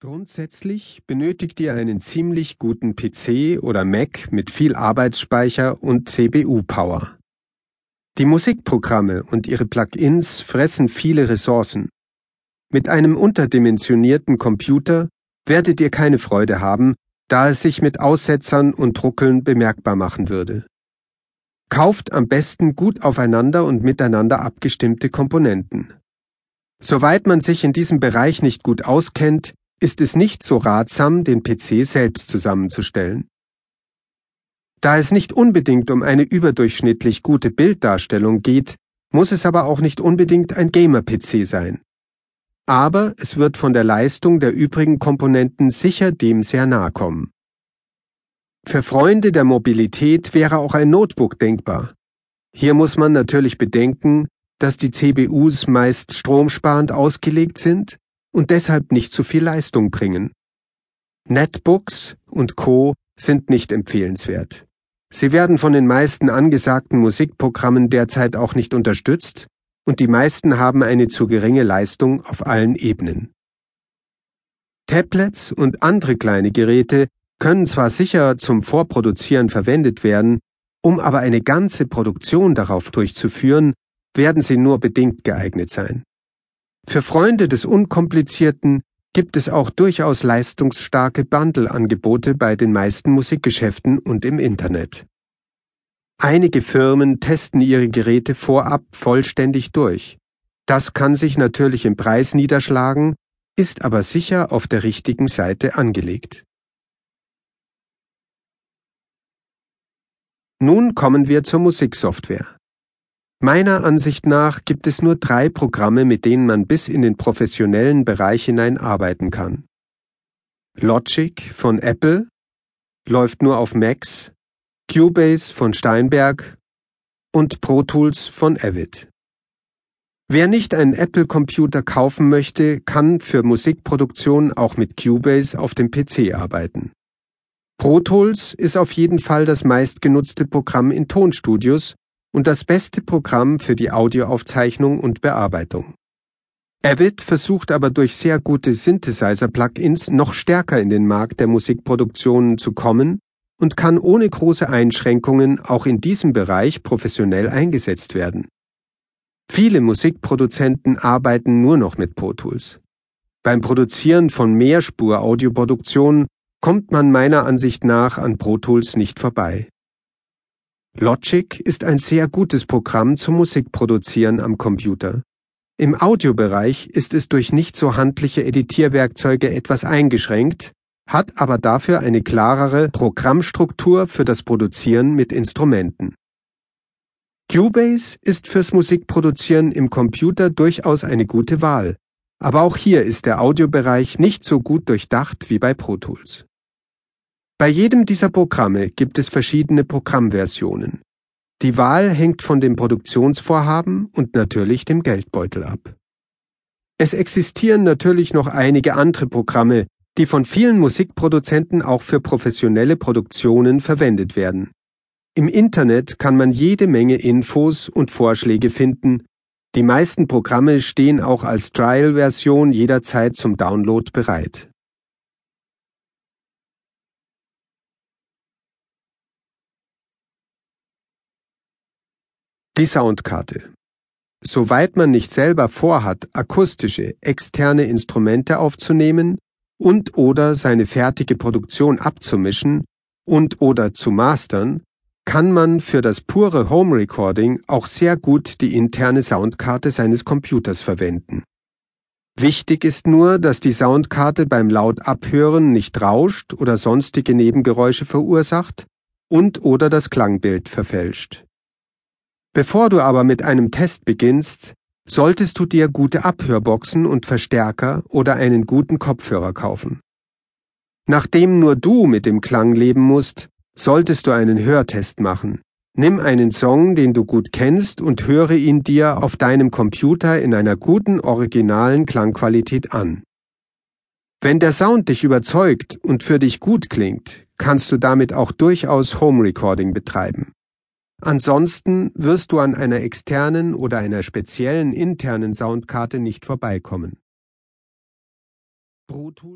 Grundsätzlich benötigt ihr einen ziemlich guten PC oder Mac mit viel Arbeitsspeicher und CPU-Power. Die Musikprogramme und ihre Plugins fressen viele Ressourcen. Mit einem unterdimensionierten Computer werdet ihr keine Freude haben, da es sich mit Aussetzern und Ruckeln bemerkbar machen würde. Kauft am besten gut aufeinander und miteinander abgestimmte Komponenten. Soweit man sich in diesem Bereich nicht gut auskennt, ist es nicht so ratsam, den PC selbst zusammenzustellen. Da es nicht unbedingt um eine überdurchschnittlich gute Bilddarstellung geht, muss es aber auch nicht unbedingt ein Gamer-PC sein. Aber es wird von der Leistung der übrigen Komponenten sicher dem sehr nahe kommen. Für Freunde der Mobilität wäre auch ein Notebook denkbar. Hier muss man natürlich bedenken, dass die CBUs meist stromsparend ausgelegt sind und deshalb nicht zu viel Leistung bringen. Netbooks und Co. sind nicht empfehlenswert. Sie werden von den meisten angesagten Musikprogrammen derzeit auch nicht unterstützt und die meisten haben eine zu geringe Leistung auf allen Ebenen. Tablets und andere kleine Geräte können zwar sicher zum Vorproduzieren verwendet werden, um aber eine ganze Produktion darauf durchzuführen, werden sie nur bedingt geeignet sein. Für Freunde des Unkomplizierten gibt es auch durchaus leistungsstarke Bundle-Angebote bei den meisten Musikgeschäften und im Internet. Einige Firmen testen ihre Geräte vorab vollständig durch. Das kann sich natürlich im Preis niederschlagen, ist aber sicher auf der richtigen Seite angelegt. Nun kommen wir zur Musiksoftware. Meiner Ansicht nach gibt es nur drei Programme, mit denen man bis in den professionellen Bereich hinein arbeiten kann. Logic von Apple läuft nur auf Macs, Cubase von Steinberg und Pro Tools von Avid. Wer nicht einen Apple-Computer kaufen möchte, kann für Musikproduktion auch mit Cubase auf dem PC arbeiten. Pro Tools ist auf jeden Fall das meistgenutzte Programm in Tonstudios und das beste Programm für die Audioaufzeichnung und Bearbeitung. Avid versucht aber durch sehr gute Synthesizer-Plugins noch stärker in den Markt der Musikproduktionen zu kommen und kann ohne große Einschränkungen auch in diesem Bereich professionell eingesetzt werden. Viele Musikproduzenten arbeiten nur noch mit Pro Tools. Beim Produzieren von Mehrspur-Audioproduktionen kommt man meiner Ansicht nach an Pro Tools nicht vorbei. Logic ist ein sehr gutes Programm zum Musikproduzieren am Computer. Im Audiobereich ist es durch nicht so handliche Editierwerkzeuge etwas eingeschränkt, hat aber dafür eine klarere Programmstruktur für das Produzieren mit Instrumenten. Cubase ist fürs Musikproduzieren im Computer durchaus eine gute Wahl, aber auch hier ist der Audiobereich nicht so gut durchdacht wie bei Pro Tools. Bei jedem dieser Programme gibt es verschiedene Programmversionen. Die Wahl hängt von dem Produktionsvorhaben und natürlich dem Geldbeutel ab. Es existieren natürlich noch einige andere Programme, die von vielen Musikproduzenten auch für professionelle Produktionen verwendet werden. Im Internet kann man jede Menge Infos und Vorschläge finden. Die meisten Programme stehen auch als Trial-Version jederzeit zum Download bereit. Die Soundkarte. Soweit man nicht selber vorhat, akustische, externe Instrumente aufzunehmen und oder seine fertige Produktion abzumischen und oder zu mastern, kann man für das pure Home Recording auch sehr gut die interne Soundkarte seines Computers verwenden. Wichtig ist nur, dass die Soundkarte beim laut Abhören nicht rauscht oder sonstige Nebengeräusche verursacht und oder das Klangbild verfälscht. Bevor du aber mit einem Test beginnst, solltest du dir gute Abhörboxen und Verstärker oder einen guten Kopfhörer kaufen. Nachdem nur du mit dem Klang leben musst, solltest du einen Hörtest machen. Nimm einen Song, den du gut kennst, und höre ihn dir auf deinem Computer in einer guten originalen Klangqualität an. Wenn der Sound dich überzeugt und für dich gut klingt, kannst du damit auch durchaus Home Recording betreiben. Ansonsten wirst du an einer externen oder einer speziellen internen Soundkarte nicht vorbeikommen.